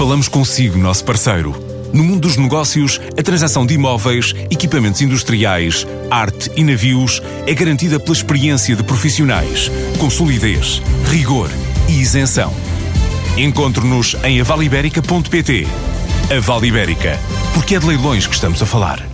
Falamos consigo, nosso parceiro. No mundo dos negócios, a transação de imóveis, equipamentos industriais, arte e navios é garantida pela experiência de profissionais, com solidez, rigor e isenção. Encontre-nos em avaliberica.pt. A Vale Ibérica, porque é de leilões que estamos a falar.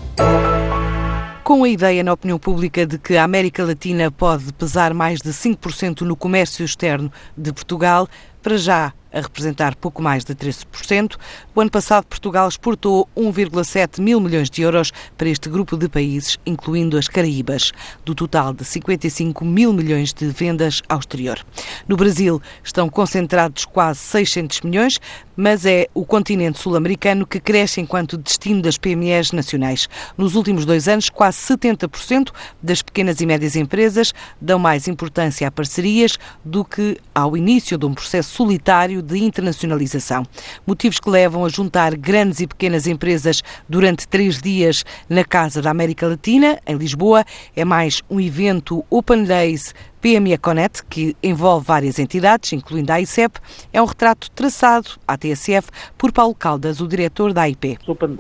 Com a ideia na opinião pública de que a América Latina pode pesar mais de 5% no comércio externo de Portugal, para já a representar pouco mais de 13%. O ano passado, Portugal exportou 1,7 mil milhões de euros para este grupo de países, incluindo as Caraíbas, do total de 55 mil milhões de vendas ao exterior. No Brasil estão concentrados quase 600 milhões, mas é o continente sul-americano que cresce enquanto destino das PMEs nacionais. Nos últimos dois anos, quase 70% das pequenas e médias empresas dão mais importância a parcerias do que ao início de um processo solitário de internacionalização. Motivos que levam a juntar grandes e pequenas empresas durante três dias na Casa da América Latina, em Lisboa. É mais um evento Open Days PME Connect, que envolve várias entidades, incluindo a ICEP, é um retrato traçado à TSF por Paulo Caldas, o diretor da AIP. Os Open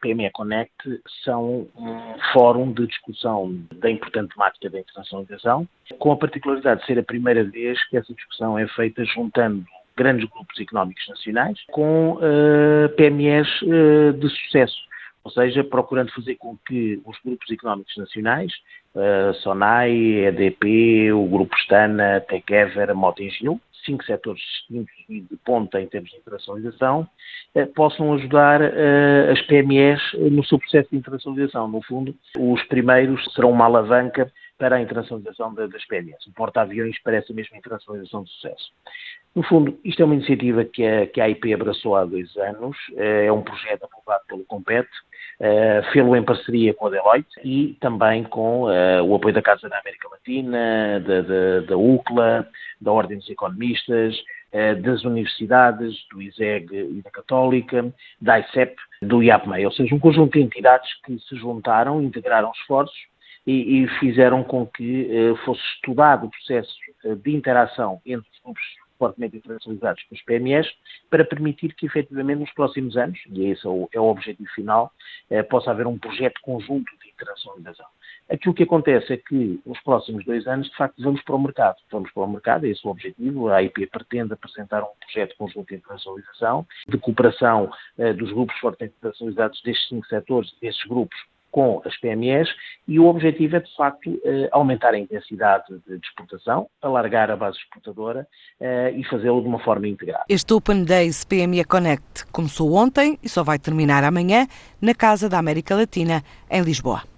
PME Connect são um fórum de discussão da importante temática da internacionalização, com a particularidade de ser a primeira vez que essa discussão é feita juntando grandes grupos económicos nacionais com uh, eh, PMEs uh, eh, de sucesso, ou seja, procurando fazer com que os grupos económicos nacionais, uh, SONAI, EDP, o Grupo Stana, TechEver, a Motengiu, cinco setores distintos e de ponta em termos de internacionalização, possam ajudar as PMEs no seu processo de internacionalização. No fundo, os primeiros serão uma alavanca para a internacionalização das PMEs. O porta-aviões para essa mesma internacionalização de sucesso. No fundo, isto é uma iniciativa que a, que a IP abraçou há dois anos, eh, é um projeto aprovado pelo Compete, uh, fê-lo em parceria com a Deloitte e também com uh, o apoio da Casa da América Latina, da, da, da UCLA, da Ordem dos Economistas, uh, das universidades, do ISEG e da Católica, da ICEP, do IAPMEI, ou seja, um conjunto de entidades que se juntaram, integraram esforços e, e fizeram com que fosse estudado o processo de interação entre os grupos fortemente internacionalizados com os PMEs, para permitir que efetivamente nos próximos anos, e esse é o, é o objetivo final, eh, possa haver um projeto conjunto de internacionalização. Aquilo que acontece é que nos próximos dois anos, de facto, vamos para o mercado. Vamos para o mercado, esse é o objetivo. A AIP pretende apresentar um projeto conjunto de internacionalização, de cooperação eh, dos grupos fortemente internacionalizados destes cinco setores, destes grupos, com as PMEs e o objetivo é, de facto, eh, aumentar a intensidade de exportação, alargar a base exportadora eh, e fazê-lo de uma forma integrada. Este Open Days PME Connect começou ontem e só vai terminar amanhã na Casa da América Latina, em Lisboa.